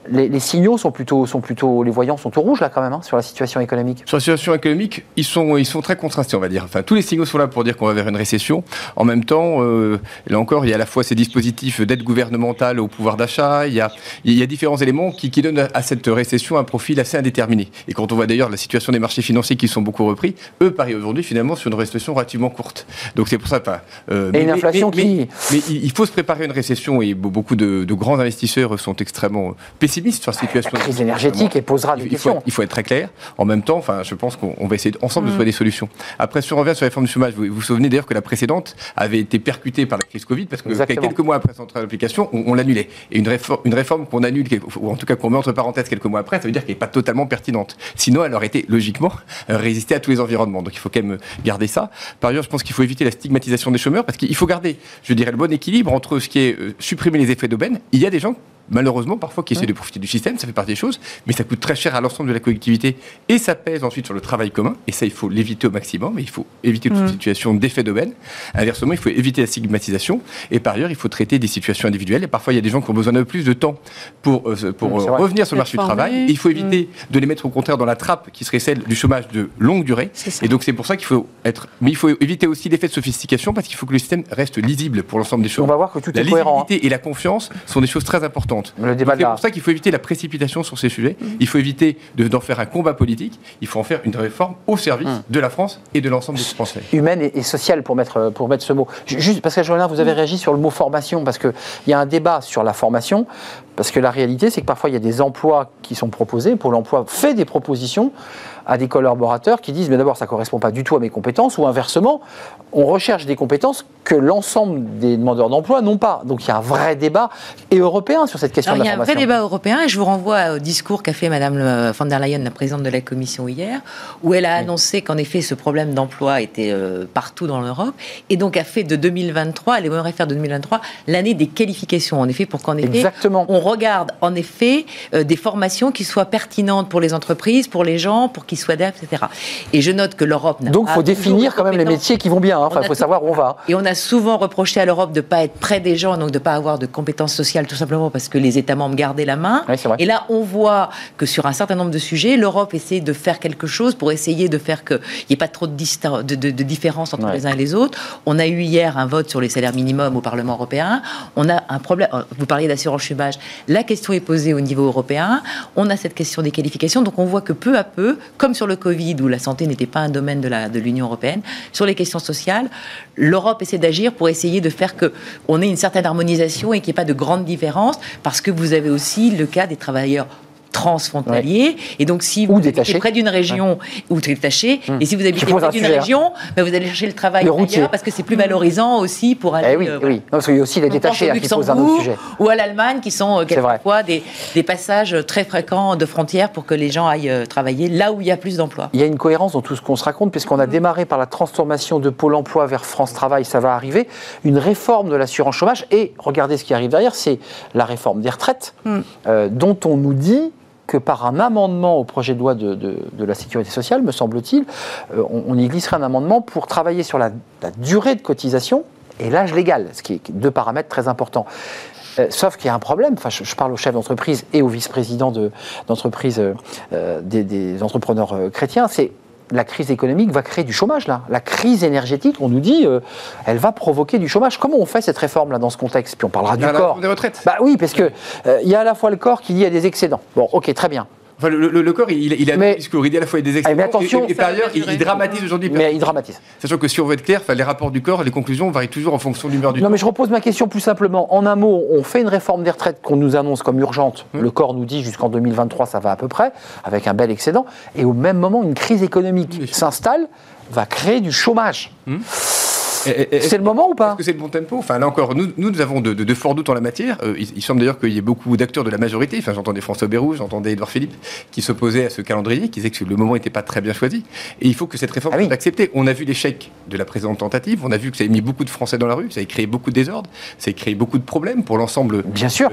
les, signaux sont plutôt, sont plutôt, les voyants sont au rouge là quand même hein, sur la situation économique. Sur la situation économique, ils sont, ils sont très contrastés, on va dire. Enfin, tous les signaux sont là pour dire qu'on va vers une récession. En même temps, euh, là encore, il y a à la fois ces dispositifs d'aide gouvernementale au pouvoir d'achat. Il y a, il y a différents éléments qui, qui, donnent à cette récession un profil assez indéterminé. Et quand on voit d'ailleurs la situation des marchés financiers qui sont beaucoup repris, eux parient aujourd'hui finalement sur une récession relativement courte. Donc c'est pour ça. Enfin, euh, et une inflation qui. Mais, il faut se préparer à une récession et beaucoup de, de grands investisseurs sont extrêmement pessimistes sur la situation. La crise énergétique et posera des il questions. Faut, il faut être très clair. En même temps, enfin, je pense qu'on va essayer ensemble de mm. trouver des solutions. Après, si on revient sur la réforme du chômage, vous vous souvenez d'ailleurs que la précédente avait été percutée par la crise Covid parce que quelques mois après son application, on, l'annulait. Et une réforme, une réforme qu'on annule, ou en tout cas qu'on met entre parenthèses quelques mois après, ça veut dire qu'elle n'est pas totalement pertinente. Sinon, elle aurait été logiquement résister à tous les environnements. Donc il faut quand même garder ça. Par ailleurs, je pense qu'il faut éviter la stigmatisation des chômeurs parce qu'il faut garder, je dirais, le bon équilibre entre ce qui est euh, supprimer les effets d'aubaine. Il y a des gens malheureusement, parfois, qui essaient de profiter du système, ça fait partie des choses, mais ça coûte très cher à l'ensemble de la collectivité et ça pèse ensuite sur le travail commun. Et ça, il faut l'éviter au maximum. Mais il faut éviter toute situation d'effet d'aubaine. Inversement, il faut éviter la stigmatisation. Et par ailleurs, il faut traiter des situations individuelles. Et parfois, il y a des gens qui ont besoin de plus de temps pour, euh, pour euh, revenir sur le marché du travail. il faut éviter de les mettre au contraire dans la trappe qui serait celle du chômage de longue durée. Et donc, c'est pour ça qu'il faut être. Mais il faut éviter aussi l'effet de sophistication parce qu'il faut que le système reste lisible pour l'ensemble des choses. On va voir que tout la est cohérent. La lisibilité et la confiance sont des choses très importantes. C'est pour ça qu'il faut éviter la précipitation sur ces sujets. Mm. Il faut éviter d'en faire un combat politique. Il faut en faire une réforme au service mm. de la France et de l'ensemble des Français. Humaine et, sociale, pour mettre, pour mettre ce mot. Juste, parce que Joël, vous avez mm. réagi sur le mot formation, parce qu'il y a un débat sur la formation, parce que la réalité, c'est que parfois, il y a des emplois qui sont proposés. Pour l'emploi fait des propositions à des collaborateurs qui disent mais d'abord ça correspond pas du tout à mes compétences ou inversement on recherche des compétences que l'ensemble des demandeurs d'emploi n'ont pas. Donc il y a un vrai débat et européen sur cette question de la formation. Il y a un vrai débat européen et je vous renvoie au discours qu'a fait Madame von der Leyen, la présidente de la Commission hier, où elle a annoncé qu'en effet ce problème d'emploi était euh, partout dans l'Europe et donc a fait de 2023, elle aimerait faire de 2023 l'année des qualifications en effet pour qu'en effet Exactement. on regarde en effet euh, des formations qui soient pertinentes pour les entreprises, pour les gens, pour qu'ils soient d'être, etc. Et je note que l'Europe n'a Donc il faut définir quand même les métiers qui vont bien. Hein. il faut savoir où on va. Et on a souvent reproché à l'Europe de ne pas être près des gens, donc de ne pas avoir de compétences sociales, tout simplement parce que les États membres gardaient la main. et là, on voit que sur un certain nombre de sujets, l'Europe essaie de faire quelque chose pour essayer de faire qu'il n'y ait pas trop de, de, de, différence entre les uns et les autres. On a eu hier un vote sur les salaires minimums au Parlement européen. On a un problème. Euh, vous parliez d'assurance chômage. La question est posée au niveau européen. On a cette question des qualifications. Donc on voit que peu à peu, comme sur le Covid où la santé n'était pas un domaine de l'Union européenne, sur les questions sociales, l'Europe essaie d'agir pour essayer de faire qu'on ait une certaine harmonisation et qu'il n'y ait pas de grandes différences, parce que vous avez aussi le cas des travailleurs transfrontalier. Et donc, si vous habitez près d'une région ou détaché, hum. et si vous habitez près d'une région, ben, vous allez chercher le travail ailleurs parce que c'est plus valorisant aussi pour aller. Eh oui, euh, oui. parce qu'il y a aussi les détachés hein, qui posent un autre sujet. Ou à l'Allemagne, qui sont euh, quelquefois des, des, passages très fréquents de frontières pour que les gens aillent euh, travailler là où il y a plus d'emplois. Il y a une cohérence dans tout ce qu'on se raconte, puisqu'on a démarré par la transformation de Pôle emploi vers France Travail, ça va arriver, une réforme de l'assurance chômage, et regardez ce qui arrive derrière, c'est la réforme des retraites, hum. dont on nous dit que par un amendement au projet de loi de, la sécurité sociale, me semble-t-il, euh, on, y glisserait un amendement pour travailler sur la, durée de cotisation et l'âge légal, ce qui est deux paramètres très importants. Euh, sauf qu'il y a un problème, je, parle aux chefs d'entreprise et aux vice-présidents d'entreprise euh, des, des, entrepreneurs chrétiens, c'est la crise économique va créer du chômage là. La crise énergétique, on nous dit, euh, elle va provoquer du chômage. Comment on fait cette réforme là dans ce contexte? Puis on parlera du corps. Des retraites. Bah oui, parce que euh, il y a à la fois le corps qui dit qu'il y a des excédents. Bon, ok, très bien. Enfin, le, corps, il, il a mais, discours, il dit à la fois des excédents, mais attention, et, par ailleurs, il, dramatise aujourd'hui. Mais il dramatise. Sachant que si on veut être clair, les rapports du corps, les conclusions varient toujours en fonction de l'humeur du Non, mais je repose ma question plus simplement. En un mot, on fait une réforme des retraites qu'on nous annonce comme urgente. Hum. Le corps nous dit jusqu'en 2023, ça va à peu près, avec un bel excédent. Et au même moment, une crise économique s'installe va créer du chômage. Hmm. C'est le moment ou pas Est-ce que c'est le bon tempo? Enfin, là encore, nous, nous, avons de, forts doutes en la matière. Euh, il, semble d'ailleurs qu'il y ait beaucoup d'acteurs de la majorité. Enfin, j'entendais François Bayrou, j'entendais Edouard Philippe, qui s'opposaient à ce calendrier, qui disaient que le moment n'était pas très bien choisi. Et il faut que cette réforme ah soit acceptée. On a vu l'échec de la présente tentative. On a vu que ça a mis beaucoup de Français dans la rue. Ça a créé beaucoup de désordre. Ça a créé beaucoup de problèmes pour l'ensemble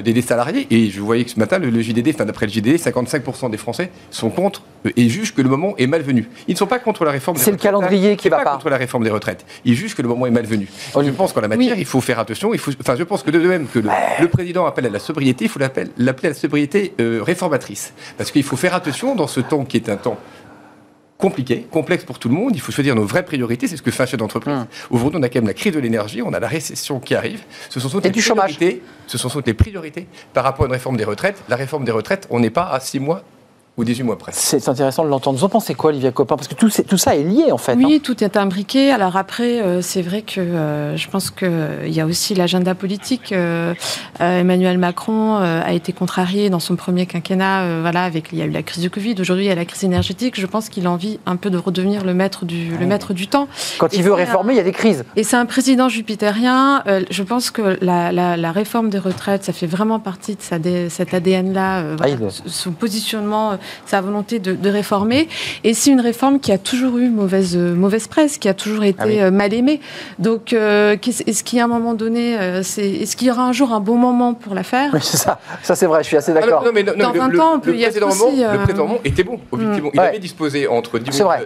des salariés. Et je voyais que ce matin, le, JDD, enfin, d'après le JDD, 55% des Français sont contre euh, et jugent que le moment est malvenu. Ils ne sont pas contre la réforme. C'est le calendrier qui va pas, pas contre la réforme des retraites. Ils jugent que le moment est malvenu. Je pense qu'en la matière, il faut faire attention. Il faut, enfin, je pense que de même que le, président appelle à la sobriété, il faut l'appeler à la sobriété euh, réformatrice. Parce qu'il faut faire attention dans ce temps qui est un temps compliqué, complexe pour tout le monde. Il faut choisir nos vraies priorités. C'est ce que fait un chef d'entreprise. Hum. Aujourd'hui, on a quand même la crise de l'énergie, on a la récession qui arrive. Ce sont toutes les priorités. Ce sont toutes les priorités par rapport à une réforme des retraites. La réforme des retraites, on n'est pas à six mois ou 18 mois après. C'est intéressant de l'entendre. Vous en pensez quoi, Olivia Copin Parce que tout, tout, ça est lié, en fait. Oui, hein. tout est imbriqué. Alors après, euh, c'est vrai que euh, je pense qu'il euh, y a aussi l'agenda politique. Emmanuel Macron a été contrarié dans son premier quinquennat. voilà, avec, il y a eu la crise du Covid. Aujourd'hui, il y a la crise énergétique. Je pense qu'il a envie un peu de redevenir le maître du, le maître du temps. Quand il veut réformer, il y a des crises. Et c'est un président jupitérien. je pense que la, la, réforme des retraites, ça fait vraiment partie de sa, cet ADN-là. Ah, son positionnement sa volonté de, réformer. Et c'est une réforme qui a toujours eu mauvaise, mauvaise presse, qui a toujours été ah euh, mal aimée. Donc, euh, est-ce qu'il y a un moment donné, euh, est-ce qu'il y aura un jour un bon moment pour la faire? Oui, c'est ça. Ça, c'est vrai, je suis assez d'accord. Dans 20 ans, on peut y être aussi... Le précédent était bon, objectivement. Il avait disposé entre,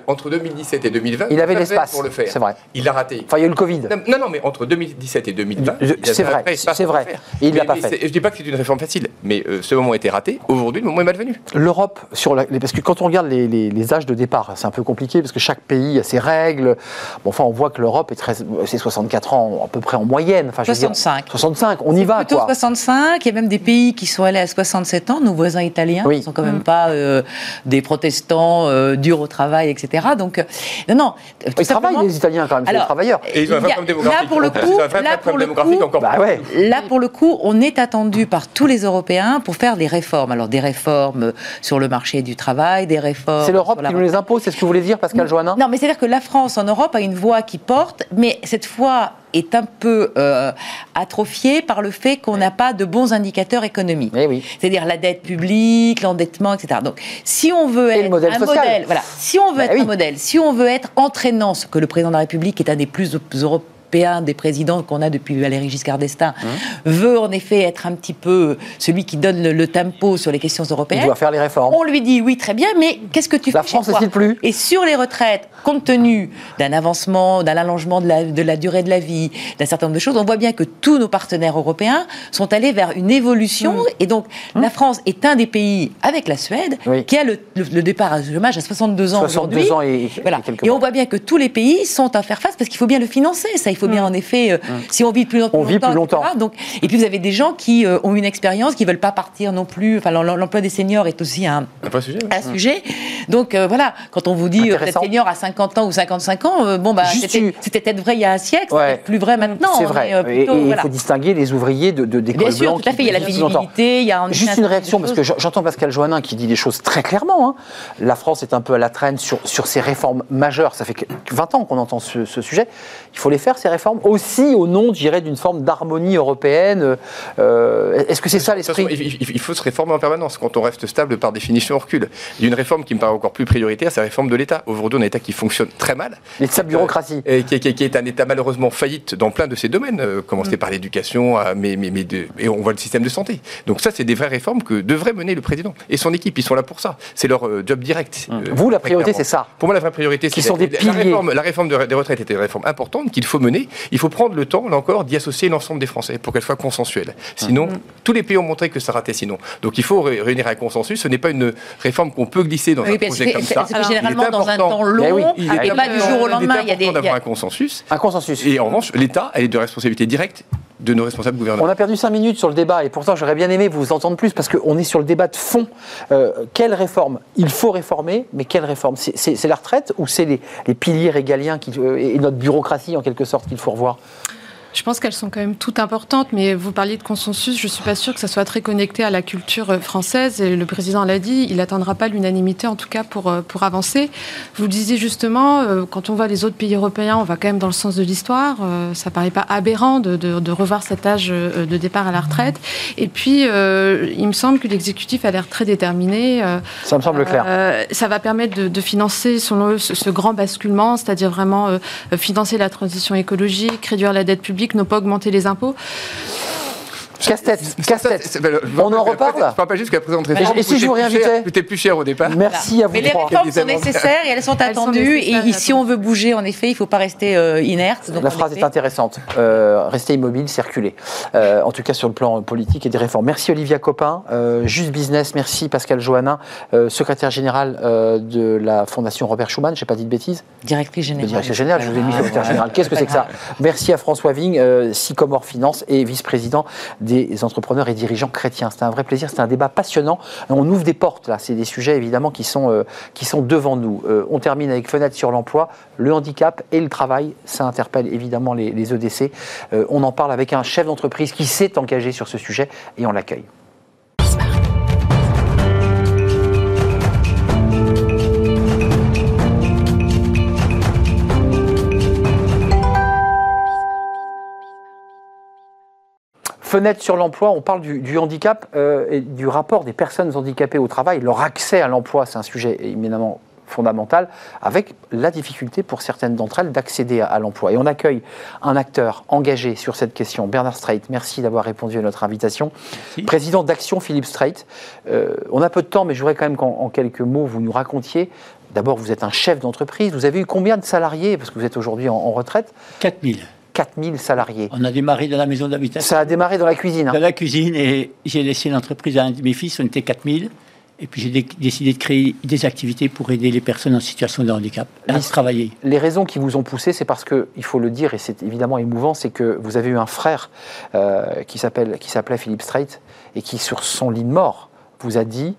entre 2017 et 2020. Il avait l'espace pour le faire. C'est vrai. Il l'a raté. Enfin, il y a eu le Covid. Non, non, mais entre 2017 et 2020. C'est vrai, c'est vrai. Et il l'a pas fait. Je ne dis pas que c'est une réforme facile, mais ce moment était raté. Aujourd'hui, le moment est malvenu. L'Europe, sur parce que quand on regarde les, âges de départ, c'est un peu compliqué parce que chaque pays a ses règles. Bon, enfin, on voit que l'Europe est très, c'est 64 ans à peu près en moyenne. Enfin, 65. 65, on y va. Plutôt 65. Il y a même des pays qui sont allés à 67 ans. Nos voisins italiens ne sont quand même mm. pas euh, des protestants euh, durs au travail, etc. Donc, euh, non, non. Ils travaillent les Italiens quand même, c'est des travailleurs. Et ils ont un vrai problème démographique. Là pour le coup, là pour le coup, encore bah ouais. là pour le coup, on est attendu par tous les Européens pour faire des réformes. Alors des réformes sur le marché du travail, des réformes. C'est l'Europe qui nous les impose, c'est ce que vous voulez dire, Pascal Joannin Non, mais c'est-à-dire que la France en Europe a une voix qui porte, mais cette fois est un peu euh, atrophiée par le fait qu'on n'a pas de bons indicateurs économiques. Eh oui. C'est-à-dire la dette publique, l'endettement, etc. Donc, si on veut être un modèle, voilà, si on veut bah être un modèle, si on veut être entraînant, ce que le président de la République est un des plus européens des présidents qu'on a depuis Valéry Giscard d'Estaing, hein veut en effet être un petit peu celui qui donne le, tempo sur les questions européennes. Il doit faire les réformes. On lui dit oui, très bien, mais qu'est-ce que tu la fais France ne plus Et sur les retraites, compte tenu d'un avancement, d'un allongement de la, de la, durée de la vie, d'un certain nombre de choses, on voit bien que tous nos partenaires européens sont allés vers une évolution. Mmh. Et donc, mmh. la France est un des pays, avec la Suède, qui a le, départ à chômage à 62 ans 62 ans et, voilà. et on voit bien que tous les pays sont à faire face parce qu'il faut bien le financer. Ça, il faut bien mm. en effet, euh, mm. si on vit plus, longtemps, on vit plus longtemps. donc, et puis vous avez des gens qui euh, ont une expérience, qui veulent pas partir non plus. Enfin, l'emploi des seniors est aussi un, un sujet. Un sujet. Donc euh, voilà, quand on vous dit que être senior à 50 ans ou 55 ans, bon bah c'était peut-être vrai il y a un siècle, c'est plus vrai maintenant. C'est vrai. et, il faut distinguer les ouvriers de, de des Bien sûr, tout à fait. Il y a la visibilité, il y a juste une réaction parce que j'entends Pascal Joannin qui dit des choses très clairement. Hein. La France est un peu à la traîne sur sur ces réformes majeures. Ça fait 20 ans qu'on entend ce, ce sujet. Il faut les faire ces réformes aussi au nom, je d'une forme d'harmonie européenne. Est-ce que c'est ça l'esprit il, faut se réformer en permanence. Quand on reste stable, par définition, on recule. Il y a une réforme qui me paraît encore plus prioritaire, c'est la réforme de l'État. Aujourd'hui, on a un État qui fonctionne très mal. L'État bureaucratie. Et qui, est un État malheureusement faillite dans plein de ces domaines, euh, commencer mm. par l'éducation, mais, mais, mais de, et on voit le système de santé. Donc ça, c'est des vraies réformes que devrait mener le président et son équipe. Ils sont là pour ça. C'est leur euh, job direct. Mm. Vous, la priorité, c'est ça Pour moi, la vraie priorité, c'est des la, réforme, la réforme des retraites était une réforme importante qu'il faut mener. Il faut prendre le temps, là encore, d'y associer l'ensemble des Français pour qu'elle soit consensuelle. Sinon, mm. tous les pays ont montré que ça ratait sinon. Donc il faut réunir un consensus. Ce n'est pas une réforme qu'on peut glisser dans un projet comme ça. généralement, dans un temps long, il et pas du jour au lendemain. Il y a des. d'avoir un consensus. Un consensus. Et en revanche, l'État, elle est de responsabilité directe de nos responsables gouvernementaux. On a perdu 5 minutes sur le débat et pourtant j'aurais bien aimé vous entendre plus parce qu'on est sur le débat de fond. Euh, quelle réforme? Il faut réformer, mais quelle réforme? C'est la retraite ou c'est les, piliers régaliens euh, et notre bureaucratie en quelque sorte qu'il faut revoir? Je pense qu'elles sont quand même toutes importantes, mais vous parliez de consensus, je ne suis pas sûre que ça soit très connecté à la culture euh, française, et le président l'a dit, il n'attendra pas l'unanimité en tout cas pour, euh, pour avancer. Vous le disiez justement, euh, quand on voit les autres pays européens, on va quand même dans le sens de l'histoire, ça ne paraît pas aberrant de, de, revoir cet âge de départ à la retraite. Et puis, il me semble que l'exécutif a l'air très déterminé. ça me semble clair. ça va permettre de, financer selon eux, ce, ce grand basculement, c'est-à-dire vraiment financer la transition écologique, réduire la dette publique ne pas augmenter les impôts. Casse-tête, casse-tête. On en reparle Je ne parle pas juste qu'à présenter. Et si je vous réinvitais C'était plus cher au départ. Merci à vous. Mais les réformes sont nécessaires et elles sont attendues. et si on veut bouger, en effet, il ne faut pas rester euh, inerte. La phrase est intéressante. Euh, rester immobile, circuler. Euh, en tout cas, sur le plan politique et des réformes. Merci Olivia Copin. Juste Business, merci Pascal Johannin, secrétaire général de la Fondation Robert Schuman. Je n'ai pas dit de bêtises. Directrice générale. Directrice générale, je vous ai mis secrétaire général. Qu'est-ce que c'est que ça Merci à François Vigne, Sycomore Finance et vice-président des entrepreneurs et dirigeants chrétiens. C'était un vrai plaisir, c'était un débat passionnant. On ouvre des portes là, c'est des sujets évidemment qui sont, euh, devant nous. Euh, on termine avec fenêtre sur l'emploi, le handicap et le travail. Ça interpelle évidemment les, EDC. Euh, on en parle avec un chef d'entreprise qui s'est engagé sur ce sujet et on l'accueille. Fenêtre sur l'emploi, on parle du, handicap euh, et du rapport des personnes handicapées au travail. Leur accès à l'emploi, c'est un sujet éminemment fondamental, avec la difficulté pour certaines d'entre elles d'accéder à, l'emploi. Et on accueille un acteur engagé sur cette question, Bernard Strait. Merci d'avoir répondu à notre invitation. Président d'Action Philippe Strait. Euh, on a peu de temps, mais je voudrais quand même qu'en quelques mots, vous nous racontiez. D'abord, vous êtes un chef d'entreprise. Vous avez eu combien de salariés Parce que vous êtes aujourd'hui en, en retraite? 4000. 4000 salariés. On a démarré dans la maison d'habitation. Ça a démarré dans la cuisine. Hein. Dans la cuisine, et j'ai laissé l'entreprise à un de mes fils, on était 4000. Et puis j'ai décidé de créer des activités pour aider les personnes en situation de handicap à travailler. Les raisons qui vous ont poussé, c'est parce que, il faut le dire, et c'est évidemment émouvant, c'est que vous avez eu un frère euh, qui s'appelait Philippe Strait et qui, sur son lit de mort, vous a dit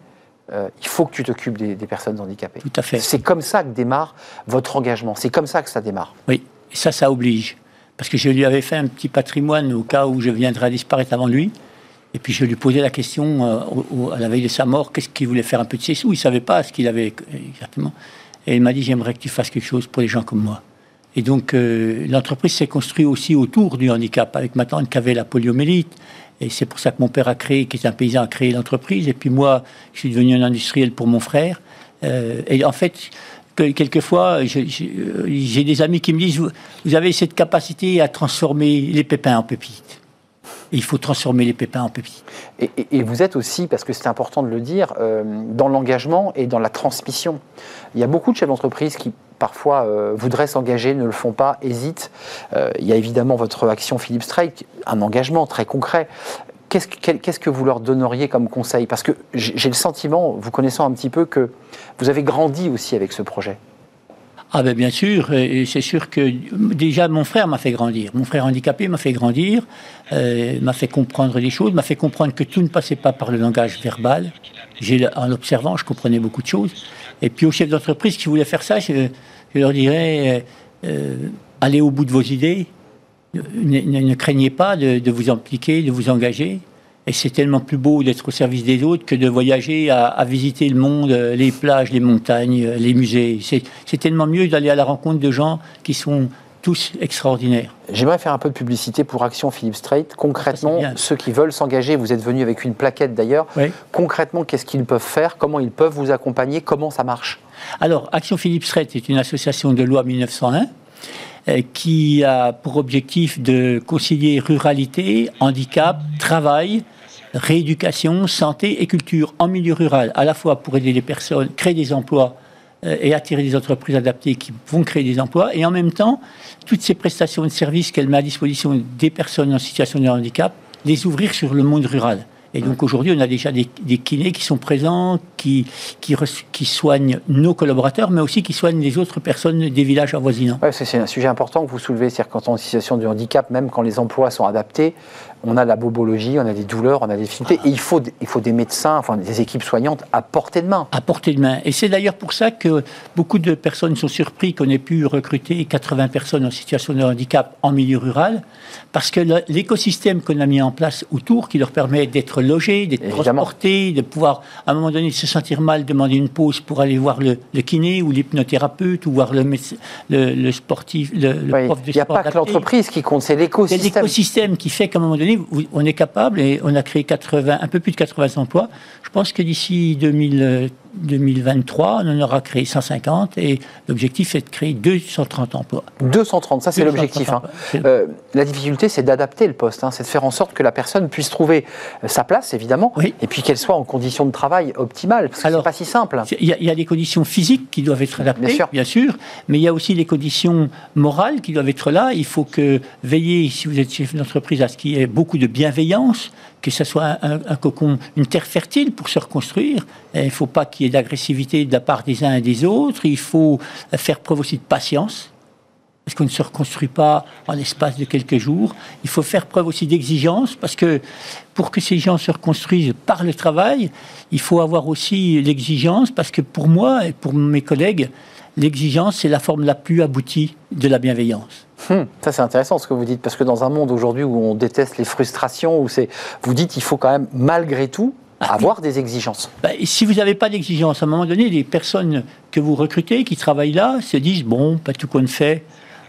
euh, il faut que tu t'occupes des, des, personnes handicapées. Tout à fait. C'est comme ça que démarre votre engagement. C'est comme ça que ça démarre. Oui, et ça, ça oblige parce que je lui avais fait un petit patrimoine au cas où je viendrais à disparaître avant lui. Et puis je lui posais la question euh, à la veille de sa mort, qu'est-ce qu'il voulait faire un peu de ses sous? Il ne savait pas ce qu'il avait exactement. Et il m'a dit, j'aimerais que tu fasses quelque chose pour les gens comme moi. Et donc euh, l'entreprise s'est construite aussi autour du handicap, avec ma tante qui avait la poliomélite. Et c'est pour ça que mon père a créé, qui est un paysan, a créé l'entreprise. Et puis moi, je suis devenu un industriel pour mon frère. Euh, et en fait, quelquefois, j'ai des amis qui me disent vous avez cette capacité à transformer les pépins en pépites. il faut transformer les pépins en pépites. Et, vous êtes aussi, parce que c'est important de le dire, euh, dans l'engagement et dans la transmission. Il y a beaucoup de chefs d'entreprise qui parfois euh, voudraient s'engager, ne le font pas, hésitent. Euh, il y a évidemment votre action Philippe Strike, un engagement très concret. Qu'est-ce que vous leur donneriez comme conseil? Parce que j'ai le sentiment, vous connaissant un petit peu, que vous avez grandi aussi avec ce projet. Ah ben bien sûr, c'est sûr que déjà mon frère m'a fait grandir. Mon frère handicapé m'a fait grandir, euh, m'a fait comprendre des choses, m'a fait comprendre que tout ne passait pas par le langage verbal. En l'observant, je comprenais beaucoup de choses. Et puis aux chefs d'entreprise qui voulaient faire ça, je, leur dirais, euh, euh, allez au bout de vos idées, ne, craignez pas de, vous impliquer, de vous engager. Et c'est tellement plus beau d'être au service des autres que de voyager à, visiter le monde, euh, les plages, les montagnes, euh, les musées. C'est tellement mieux d'aller à la rencontre de gens qui sont tous extraordinaires. J'aimerais faire un peu de publicité pour Action Philippe Strait. Concrètement, ceux qui veulent s'engager, vous êtes venu avec une plaquette d'ailleurs. Concrètement, qu'est-ce qu'ils peuvent faire? Comment ils peuvent vous accompagner? Comment ça marche? Alors, Action Philippe Strait est une association de loi 1901 euh, qui a pour objectif de concilier ruralité, handicap, travail, rééducation, santé et culture en milieu rural, à la fois pour aider les personnes, créer des emplois euh, et attirer des entreprises adaptées qui vont créer des emplois, et en même temps, toutes ces prestations de services qu'elle met à disposition des personnes en situation de handicap, les ouvrir sur le monde rural. Et donc aujourd'hui, on a déjà des, kinés qui sont présents, qui, qui, qui, soignent nos collaborateurs, mais aussi qui soignent les autres personnes des villages avoisinants. Ouais, c'est un sujet important que vous soulevez, c'est-à-dire quand on est en situation de handicap, même quand les emplois sont adaptés, on a la bobologie, on a des douleurs, on a des difficultés, et il faut, il faut des médecins, enfin des équipes soignantes à portée de main. À portée de main. Et c'est d'ailleurs pour ça que beaucoup de personnes sont surpris qu'on ait pu recruter 80 personnes en situation de handicap en milieu rural, parce que l'écosystème qu'on a mis en place autour, qui leur permet d'être logés, d'être transportés, de pouvoir à un moment donné se sentir mal, demander une pause pour aller voir le, kiné ou l'hypnothérapeute ou voir le, le, sportif, le, prof de sport. Il n'y a pas que l'entreprise qui compte, c'est l'écosystème. C'est l'écosystème qui fait qu'à un moment donné, on est capable, et on a créé 80, un peu plus de 80 emplois. Je pense que d'ici 2000, 2023, on en aura créé 150 et l'objectif est de créer 230 emplois. 230, ça c'est l'objectif. Hein. Euh, la difficulté, c'est d'adapter le poste, hein. c'est de faire en sorte que la personne puisse trouver euh, sa place, évidemment, et puis qu'elle soit en conditions de travail optimales, parce que c'est pas si simple. Il y, a des conditions physiques qui doivent être adaptées, bien sûr. bien sûr, mais il y a aussi des conditions morales qui doivent être là. Il faut que veiller, si vous êtes chef d'entreprise, à ce qu'il y ait beaucoup de bienveillance, que ce soit un, cocon, une terre fertile pour se reconstruire. il ne faut pas qu'il y ait d'agressivité de la part des uns et des autres. Il faut faire preuve aussi de patience. Parce qu'on ne se reconstruit pas en l'espace de quelques jours. Il faut faire preuve aussi d'exigence, parce que pour que ces gens se reconstruisent par le travail, il faut avoir aussi l'exigence, parce que pour moi et pour mes collègues, l'exigence, c'est la forme la plus aboutie de la bienveillance. Hmm, ça c'est intéressant ce que vous dites, parce que dans un monde aujourd'hui où on déteste les frustrations, où c'est, vous dites qu'il faut quand même malgré tout ah, avoir des exigences. Bah, si vous n'avez pas d'exigence, à un moment donné, les personnes que vous recrutez, qui travaillent là, se disent, bon, pas tout qu'on fait,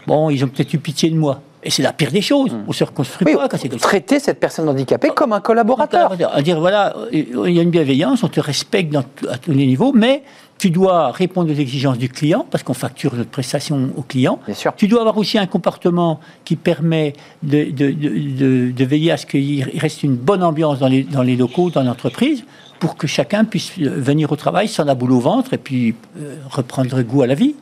bon, ils ont peut-être eu pitié de moi. Et c'est la pire des choses. Hmm. On se reconstruit pas quand c'est Traiter cette personne handicapée comme un collaborateur. À dire, voilà, il y a une bienveillance, on te respecte à tous les niveaux, mais tu dois répondre aux exigences du client, parce qu'on facture notre prestation au client. Bien sûr. Tu dois avoir aussi un comportement qui permet de, de, de, de veiller à ce qu'il reste une bonne ambiance dans les, dans les locaux, dans l'entreprise pour que chacun puisse venir au travail sans la boule au ventre et puis euh, reprendre goût à la vie.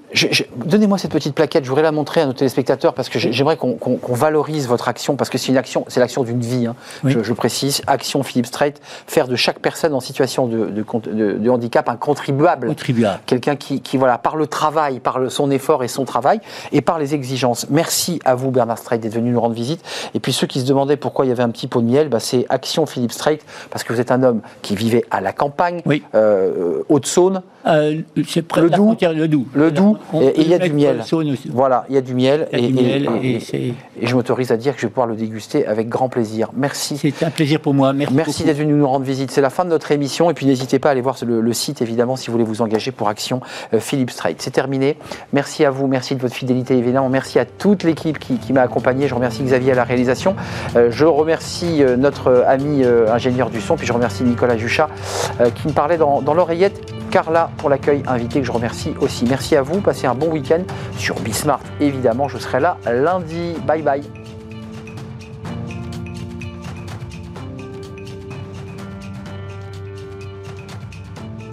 Donnez-moi cette petite plaquette, je voudrais la montrer à nos téléspectateurs parce que j'aimerais qu'on valorise votre action parce que c'est une action, c'est l'action d'une vie. Hein. Je, précise, action Philippe Strait, faire de chaque personne en situation de, de, handicap un contribuable, contribuable. quelqu'un qui, qui, voilà, par le travail, par le, son effort et son travail et par les exigences. Merci à vous Bernard Strait d'être venu nous rendre visite. Et puis ceux qui se demandaient pourquoi il y avait un petit pot de miel, bah, c'est action Philippe Strait parce que vous êtes un homme qui vivait à la campagne, euh, Haute-Saône. Euh, c'est près le Doubs, le Doubs. Le Doubs, et il y a du miel. Voilà, il y a du miel. Et, je m'autorise à dire que je vais pouvoir le déguster avec grand plaisir. Merci. C'est un plaisir pour moi. Merci, Merci d'être venu nous rendre visite. C'est la fin de notre émission. Et puis n'hésitez pas à aller voir le, site, évidemment, si vous voulez vous engager pour Action euh, Philippe Strait. C'est terminé. Merci à vous. Merci de votre fidélité, évidemment. Merci à toute l'équipe qui, m'a accompagné. Je remercie Xavier à la réalisation. je remercie notre ami ingénieur du son. Puis je remercie Nicolas Juchat euh, qui me parlait dans, dans l'oreillette. Carla pour l'accueil invité que je remercie aussi. Merci à vous, passez un bon week-end sur Bismart évidemment. Je serai là lundi. Bye bye.